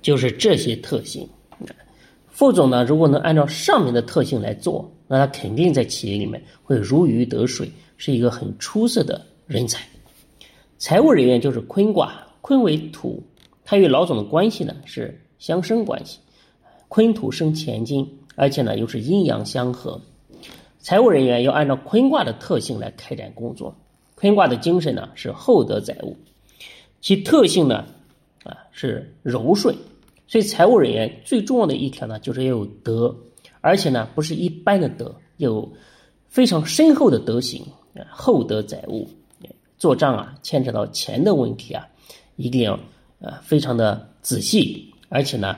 就是这些特性。副总呢，如果能按照上面的特性来做，那他肯定在企业里面会如鱼得水，是一个很出色的人才。财务人员就是坤卦，坤为土，他与老总的关系呢是相生关系，坤土生钱金，而且呢又是阴阳相合。财务人员要按照坤卦的特性来开展工作，坤卦的精神呢是厚德载物，其特性呢是柔顺。所以，财务人员最重要的一条呢，就是要有德，而且呢，不是一般的德，有非常深厚的德行，厚德载物。做账啊，牵扯到钱的问题啊，一定要呃非常的仔细，而且呢，